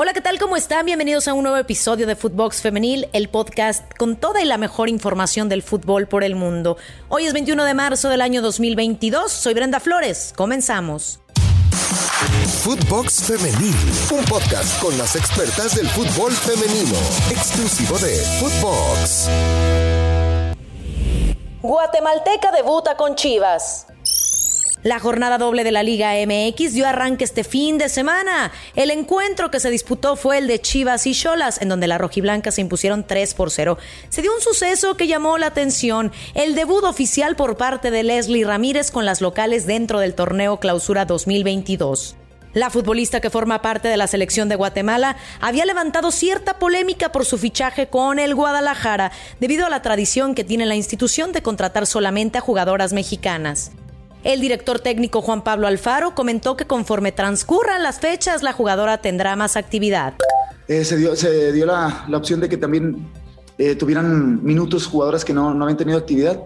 Hola, ¿qué tal? ¿Cómo están? Bienvenidos a un nuevo episodio de Footbox Femenil, el podcast con toda y la mejor información del fútbol por el mundo. Hoy es 21 de marzo del año 2022. Soy Brenda Flores. Comenzamos. Footbox Femenil, un podcast con las expertas del fútbol femenino, exclusivo de Footbox. Guatemalteca debuta con Chivas. La jornada doble de la Liga MX dio arranque este fin de semana. El encuentro que se disputó fue el de Chivas y Cholas, en donde la rojiblanca se impusieron 3 por 0. Se dio un suceso que llamó la atención, el debut oficial por parte de Leslie Ramírez con las locales dentro del torneo Clausura 2022. La futbolista que forma parte de la selección de Guatemala había levantado cierta polémica por su fichaje con el Guadalajara debido a la tradición que tiene la institución de contratar solamente a jugadoras mexicanas. El director técnico Juan Pablo Alfaro comentó que conforme transcurran las fechas, la jugadora tendrá más actividad. Eh, se dio, la, opción de que también eh, tuvieran minutos jugadoras que no, no habían tenido actividad.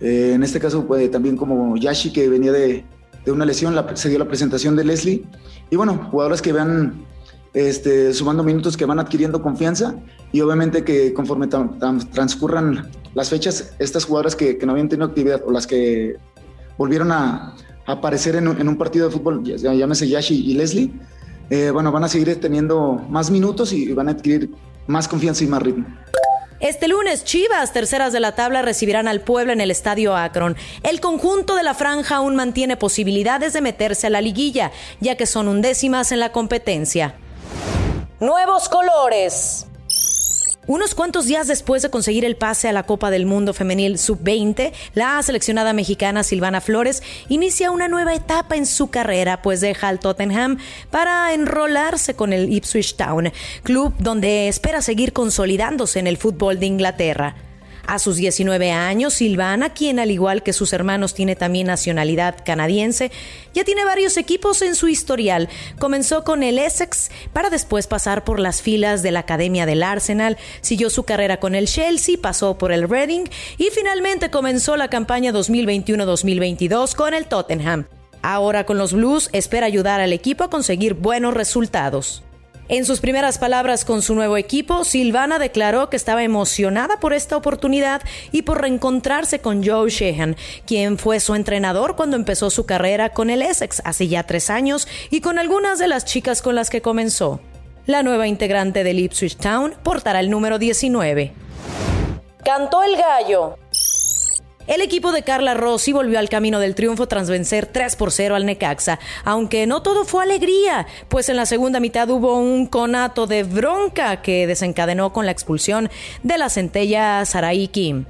Eh, en este caso, pues, también como Yashi, que venía de, de una lesión, la, se dio la presentación de Leslie. Y bueno, jugadoras que van este, sumando minutos, que van adquiriendo confianza. Y obviamente que conforme transcurran las fechas, estas jugadoras que, que no habían tenido actividad o las que volvieron a, aparecer en, un partido de fútbol, llámese Yashi y Leslie, eh, bueno, van a seguir teniendo más minutos y van a adquirir más confianza y más ritmo. Este lunes, Chivas, terceras de la tabla, recibirán al pueblo en el Estadio Akron. El conjunto de la franja aún mantiene posibilidades de meterse a la liguilla, ya que son undécimas en la competencia. Nuevos colores. Unos cuantos días después de conseguir el pase a la Copa del Mundo Femenil Sub-20, la seleccionada mexicana Silvana Flores inicia una nueva etapa en su carrera, pues deja al Tottenham para enrolarse con el Ipswich Town, club donde espera seguir consolidándose en el fútbol de Inglaterra. A sus 19 años, Silvana, quien al igual que sus hermanos tiene también nacionalidad canadiense, ya tiene varios equipos en su historial. Comenzó con el Essex para después pasar por las filas de la Academia del Arsenal, siguió su carrera con el Chelsea, pasó por el Reading y finalmente comenzó la campaña 2021-2022 con el Tottenham. Ahora con los Blues espera ayudar al equipo a conseguir buenos resultados. En sus primeras palabras con su nuevo equipo, Silvana declaró que estaba emocionada por esta oportunidad y por reencontrarse con Joe Sheehan, quien fue su entrenador cuando empezó su carrera con el Essex hace ya tres años y con algunas de las chicas con las que comenzó. La nueva integrante del Ipswich Town portará el número 19. Cantó el gallo. El equipo de Carla Rossi volvió al camino del triunfo tras vencer 3 por 0 al Necaxa, aunque no todo fue alegría, pues en la segunda mitad hubo un conato de bronca que desencadenó con la expulsión de la centella Saraí Kim.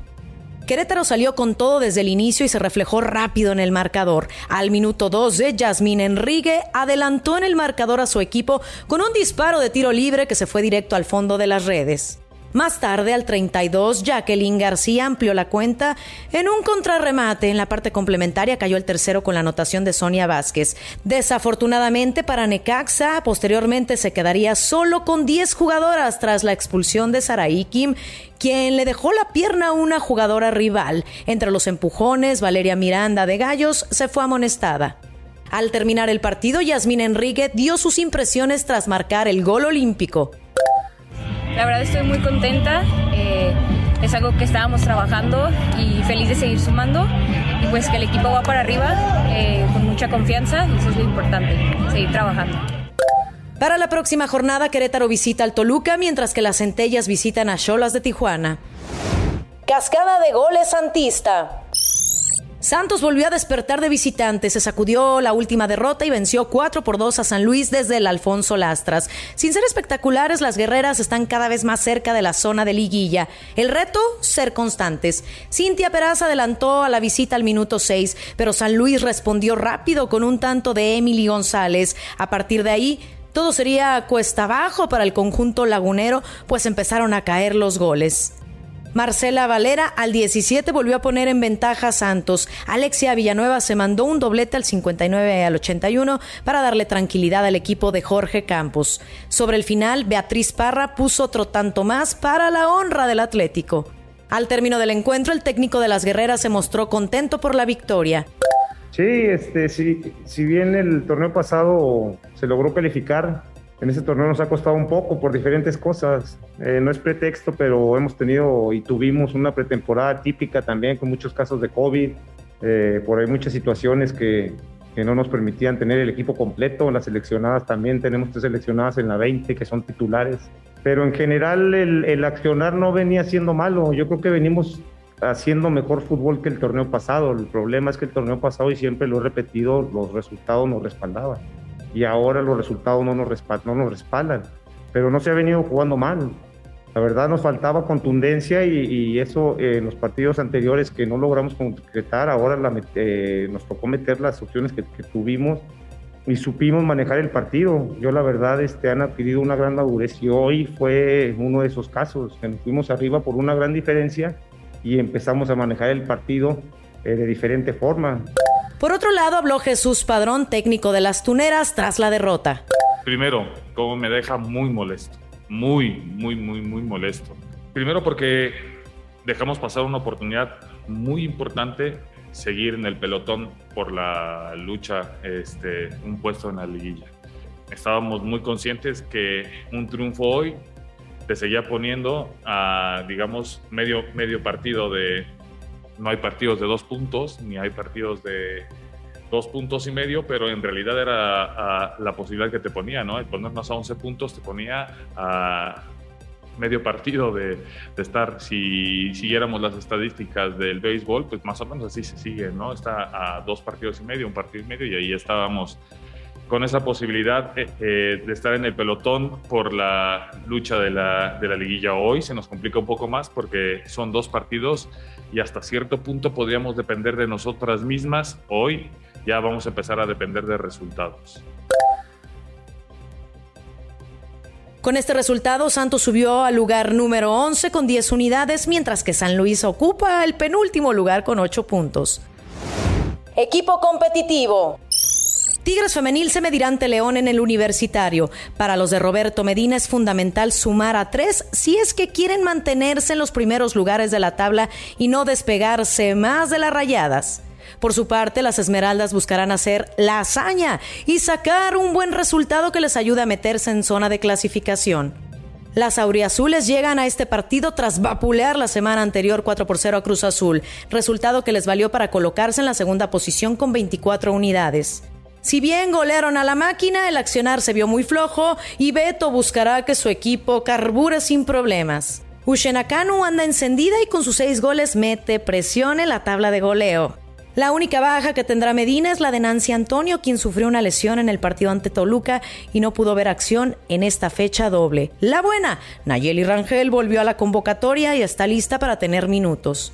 Querétaro salió con todo desde el inicio y se reflejó rápido en el marcador. Al minuto 12, Yasmín Enrique adelantó en el marcador a su equipo con un disparo de tiro libre que se fue directo al fondo de las redes. Más tarde, al 32, Jacqueline García amplió la cuenta. En un contrarremate en la parte complementaria cayó el tercero con la anotación de Sonia Vázquez. Desafortunadamente para Necaxa, posteriormente se quedaría solo con 10 jugadoras tras la expulsión de Saraí Kim, quien le dejó la pierna a una jugadora rival. Entre los empujones, Valeria Miranda de Gallos se fue amonestada. Al terminar el partido, Yasmín Enrique dio sus impresiones tras marcar el gol olímpico. La verdad estoy muy contenta, eh, es algo que estábamos trabajando y feliz de seguir sumando y pues que el equipo va para arriba eh, con mucha confianza y eso es lo importante, seguir trabajando. Para la próxima jornada, Querétaro visita al Toluca, mientras que las Centellas visitan a Cholas de Tijuana. Cascada de goles Santista. Santos volvió a despertar de visitante, se sacudió la última derrota y venció 4 por 2 a San Luis desde el Alfonso Lastras. Sin ser espectaculares, las guerreras están cada vez más cerca de la zona de liguilla. El reto, ser constantes. Cintia Peraz adelantó a la visita al minuto 6, pero San Luis respondió rápido con un tanto de Emily González. A partir de ahí, todo sería cuesta abajo para el conjunto lagunero, pues empezaron a caer los goles. Marcela Valera al 17 volvió a poner en ventaja a Santos. Alexia Villanueva se mandó un doblete al 59 al 81 para darle tranquilidad al equipo de Jorge Campos. Sobre el final, Beatriz Parra puso otro tanto más para la honra del Atlético. Al término del encuentro, el técnico de las guerreras se mostró contento por la victoria. Sí, este, si bien el torneo pasado se logró calificar, en este torneo nos ha costado un poco por diferentes cosas. Eh, no es pretexto, pero hemos tenido y tuvimos una pretemporada típica también con muchos casos de COVID, eh, por ahí muchas situaciones que, que, no nos permitían tener el equipo completo. Las seleccionadas también tenemos tres seleccionadas en la 20 que son titulares. Pero en general el, el accionar no venía siendo malo. Yo creo que venimos haciendo mejor fútbol que el torneo pasado. El problema es que el torneo pasado, y siempre lo he repetido, los resultados nos respaldaban y ahora los resultados no nos, respaldan, no nos respaldan. Pero no se ha venido jugando mal. La verdad nos faltaba contundencia y, eso eh, en los partidos anteriores que no logramos concretar, ahora la, eh, nos tocó meter las opciones que, tuvimos y supimos manejar el partido. Yo la verdad este, han adquirido una gran madurez y hoy fue uno de esos casos, que nos fuimos arriba por una gran diferencia y empezamos a manejar el partido eh, de diferente forma. Por otro lado, habló Jesús Padrón, técnico de las Tuneras, tras la derrota. Primero, como me deja muy molesto, muy, muy, muy, muy molesto. Primero porque dejamos pasar una oportunidad muy importante, seguir en el pelotón por la lucha, este, un puesto en la liguilla. Estábamos muy conscientes que un triunfo hoy te seguía poniendo a, digamos, medio, medio partido de, no hay partidos de dos puntos, ni hay partidos de dos puntos y medio, pero en realidad era la posibilidad que te ponía, ¿no? El ponernos a 11 puntos te ponía a medio partido de, estar, si siguiéramos las estadísticas del béisbol, pues más o menos así se sigue, ¿no? Está a dos partidos y medio, un partido y medio, y ahí estábamos con esa posibilidad eh, eh, de estar en el pelotón por la lucha de la, de la liguilla hoy. Se nos complica un poco más porque son dos partidos y hasta cierto punto podríamos depender de nosotras mismas. Hoy ya vamos a empezar a depender de resultados. Con este resultado, Santos subió al lugar número 11 con 10 unidades, mientras que San Luis ocupa el penúltimo lugar con 8 puntos. Equipo competitivo. Tigres Femenil se medirá ante León en el universitario. Para los de Roberto Medina es fundamental sumar a tres si es que quieren mantenerse en los primeros lugares de la tabla y no despegarse más de las rayadas. Por su parte, las Esmeraldas buscarán hacer la hazaña y sacar un buen resultado que les ayude a meterse en zona de clasificación. Las auriazules llegan a este partido tras vapulear la semana anterior 4 por 0 a Cruz Azul, resultado que les valió para colocarse en la segunda posición con 24 unidades. Si bien golearon a la máquina, el accionar se vio muy flojo y Beto buscará que su equipo carbure sin problemas. Ushenakanu anda encendida y con sus seis goles mete presión en la tabla de goleo. La única baja que tendrá Medina es la de Nancy Antonio, quien sufrió una lesión en el partido ante Toluca y no pudo ver acción en esta fecha doble. La buena, Nayeli Rangel volvió a la convocatoria y está lista para tener minutos.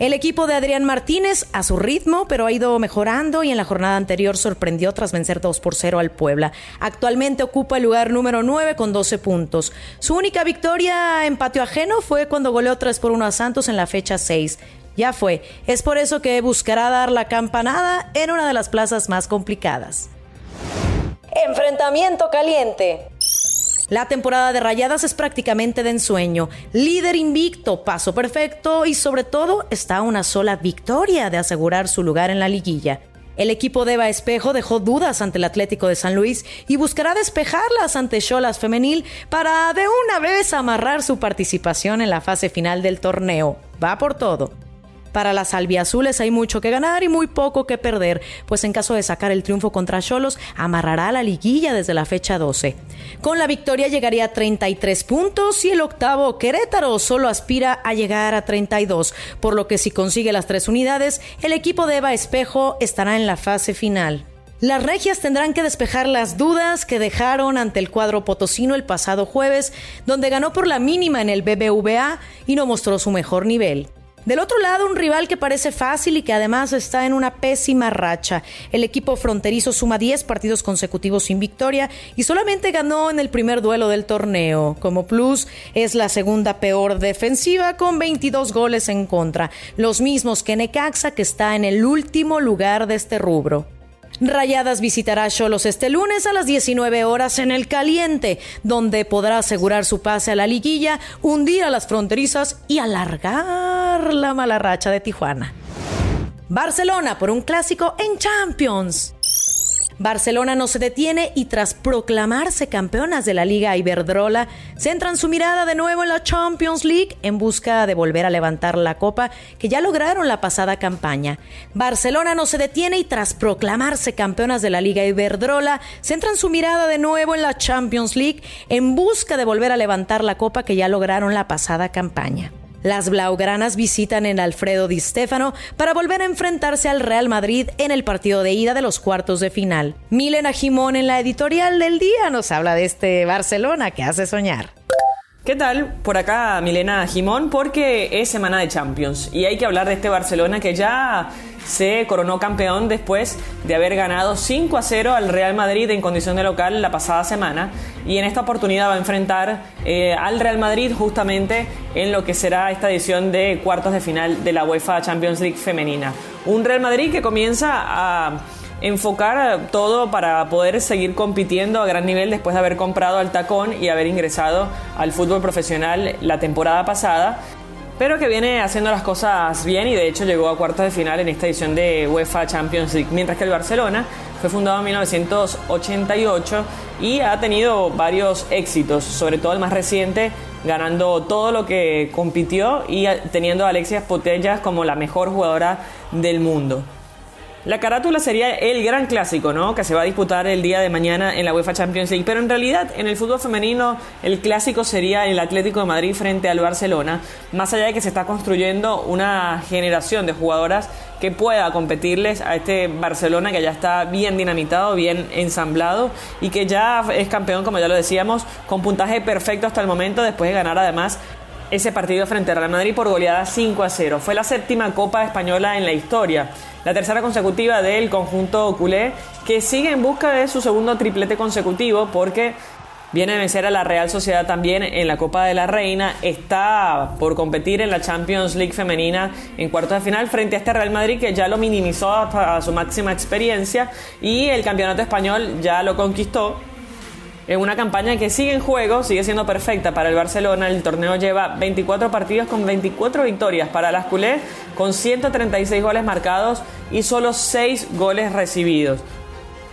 El equipo de Adrián Martínez a su ritmo, pero ha ido mejorando y en la jornada anterior sorprendió tras vencer 2 por 0 al Puebla. Actualmente ocupa el lugar número 9 con 12 puntos. Su única victoria en patio ajeno fue cuando goleó 3 por 1 a Santos en la fecha 6. Ya fue. Es por eso que buscará dar la campanada en una de las plazas más complicadas. Enfrentamiento caliente. La temporada de Rayadas es prácticamente de ensueño. Líder invicto, paso perfecto y sobre todo está una sola victoria de asegurar su lugar en la liguilla. El equipo de Eva Espejo dejó dudas ante el Atlético de San Luis y buscará despejarlas ante Cholas Femenil para de una vez amarrar su participación en la fase final del torneo. Va por todo. Para las albiazules hay mucho que ganar y muy poco que perder, pues en caso de sacar el triunfo contra Cholos, amarrará la liguilla desde la fecha 12. Con la victoria llegaría a 33 puntos y el octavo Querétaro solo aspira a llegar a 32, por lo que si consigue las tres unidades, el equipo de Eva Espejo estará en la fase final. Las regias tendrán que despejar las dudas que dejaron ante el cuadro potosino el pasado jueves, donde ganó por la mínima en el BBVA y no mostró su mejor nivel. Del otro lado, un rival que parece fácil y que además está en una pésima racha. El equipo fronterizo suma 10 partidos consecutivos sin victoria y solamente ganó en el primer duelo del torneo. Como plus, es la segunda peor defensiva con 22 goles en contra, los mismos que Necaxa que está en el último lugar de este rubro. Rayadas visitará a Cholos este lunes a las 19 horas en el Caliente, donde podrá asegurar su pase a la liguilla, hundir a las fronterizas y alargar la mala racha de Tijuana. Barcelona por un clásico en Champions. Barcelona no se detiene y tras proclamarse campeonas de la Liga Iberdrola, centran su mirada de nuevo en la Champions League en busca de volver a levantar la copa que ya lograron la pasada campaña. Barcelona no se detiene y tras proclamarse campeonas de la Liga Iberdrola, centran su mirada de nuevo en la Champions League en busca de volver a levantar la copa que ya lograron la pasada campaña. Las blaugranas visitan en Alfredo Di Stefano para volver a enfrentarse al Real Madrid en el partido de ida de los cuartos de final. Milena Jimón en la editorial del día nos habla de este Barcelona que hace soñar. ¿Qué tal? Por acá Milena Jimón porque es semana de Champions y hay que hablar de este Barcelona que ya se coronó campeón después de haber ganado 5 a 0 al Real Madrid en condición de local la pasada semana y en esta oportunidad va a enfrentar eh, al Real Madrid justamente en lo que será esta edición de cuartos de final de la UEFA Champions League femenina. Un Real Madrid que comienza a enfocar todo para poder seguir compitiendo a gran nivel después de haber comprado al tacón y haber ingresado al fútbol profesional la temporada pasada pero que viene haciendo las cosas bien y de hecho llegó a cuartos de final en esta edición de UEFA Champions League, mientras que el Barcelona fue fundado en 1988 y ha tenido varios éxitos, sobre todo el más reciente, ganando todo lo que compitió y teniendo a Alexia Potellas como la mejor jugadora del mundo. La carátula sería el gran clásico, ¿no? Que se va a disputar el día de mañana en la UEFA Champions League. Pero en realidad, en el fútbol femenino, el clásico sería el Atlético de Madrid frente al Barcelona. Más allá de que se está construyendo una generación de jugadoras que pueda competirles a este Barcelona que ya está bien dinamitado, bien ensamblado y que ya es campeón, como ya lo decíamos, con puntaje perfecto hasta el momento, después de ganar además ese partido frente al Real Madrid por goleada 5 a 0. Fue la séptima Copa Española en la historia la tercera consecutiva del conjunto culé, que sigue en busca de su segundo triplete consecutivo porque viene a vencer a la Real Sociedad también en la Copa de la Reina, está por competir en la Champions League femenina en cuartos de final frente a este Real Madrid que ya lo minimizó a su máxima experiencia y el campeonato español ya lo conquistó en una campaña que sigue en juego, sigue siendo perfecta para el Barcelona. El torneo lleva 24 partidos con 24 victorias para las culés, con 136 goles marcados y solo 6 goles recibidos.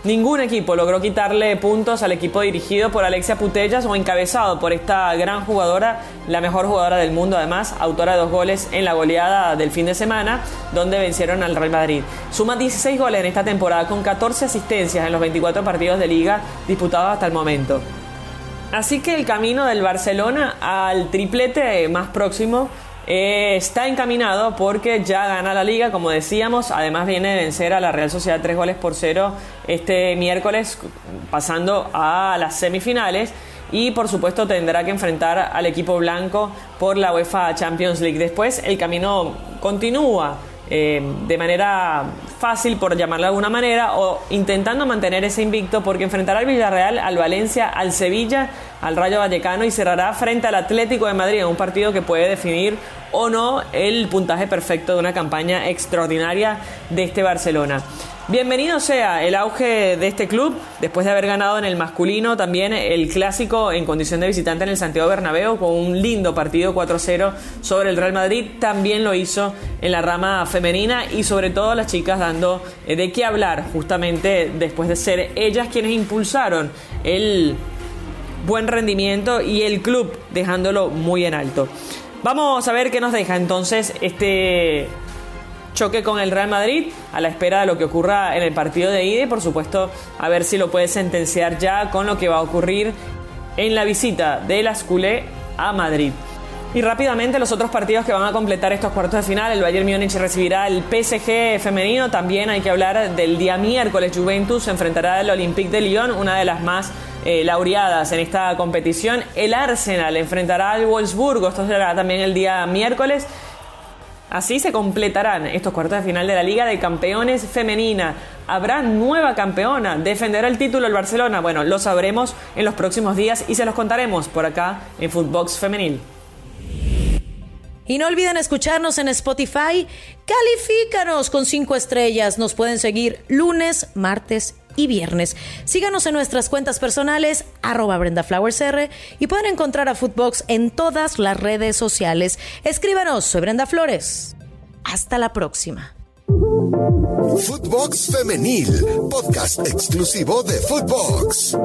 Ningún equipo logró quitarle puntos al equipo dirigido por Alexia Putellas o encabezado por esta gran jugadora, la mejor jugadora del mundo además, autora de dos goles en la goleada del fin de semana, donde vencieron al Real Madrid. Suma 16 goles en esta temporada con 14 asistencias en los 24 partidos de liga disputados hasta el momento. Así que el camino del Barcelona al triplete más próximo eh, está encaminado porque ya gana la liga, como decíamos. Además, viene de vencer a la Real Sociedad tres goles por cero este miércoles, pasando a las semifinales. Y por supuesto, tendrá que enfrentar al equipo blanco por la UEFA Champions League. Después, el camino continúa eh, de manera fácil, por llamarlo de alguna manera, o intentando mantener ese invicto, porque enfrentará al Villarreal, al Valencia, al Sevilla, al Rayo Vallecano y cerrará frente al Atlético de Madrid un partido que puede definir o no el puntaje perfecto de una campaña extraordinaria de este Barcelona. Bienvenido sea el auge de este club, después de haber ganado en el masculino también el clásico en condición de visitante en el Santiago Bernabéu con un lindo partido 4-0 sobre el Real Madrid, también lo hizo en la rama femenina y sobre todo las chicas dando eh, de qué hablar justamente después de ser ellas quienes impulsaron el buen rendimiento y el club dejándolo muy en alto. Vamos a ver qué nos deja entonces este choque con el Real Madrid a la espera de lo que ocurra en el partido de ida y por supuesto a ver si lo puede sentenciar ya con lo que va a ocurrir en la visita de las culé a Madrid. Y rápidamente los otros partidos que van a completar estos cuartos de final, el Bayern Múnich recibirá el PSG femenino, también hay que hablar del día miércoles, Juventus se enfrentará al Olympique de Lyon, una de las más eh, laureadas en esta competición, el Arsenal enfrentará al Wolfsburgo, esto será también el día miércoles, Así se completarán estos cuartos de final de la Liga de Campeones Femenina. ¿Habrá nueva campeona? ¿Defenderá el título el Barcelona? Bueno, lo sabremos en los próximos días y se los contaremos por acá en Footbox Femenil. Y no olviden escucharnos en Spotify. Califícanos con cinco estrellas. Nos pueden seguir lunes, martes y viernes. Síganos en nuestras cuentas personales, arroba BrendaFlowersR, y pueden encontrar a Footbox en todas las redes sociales. Escríbanos, soy Brenda Flores. Hasta la próxima. Footbox Femenil, podcast exclusivo de Footbox.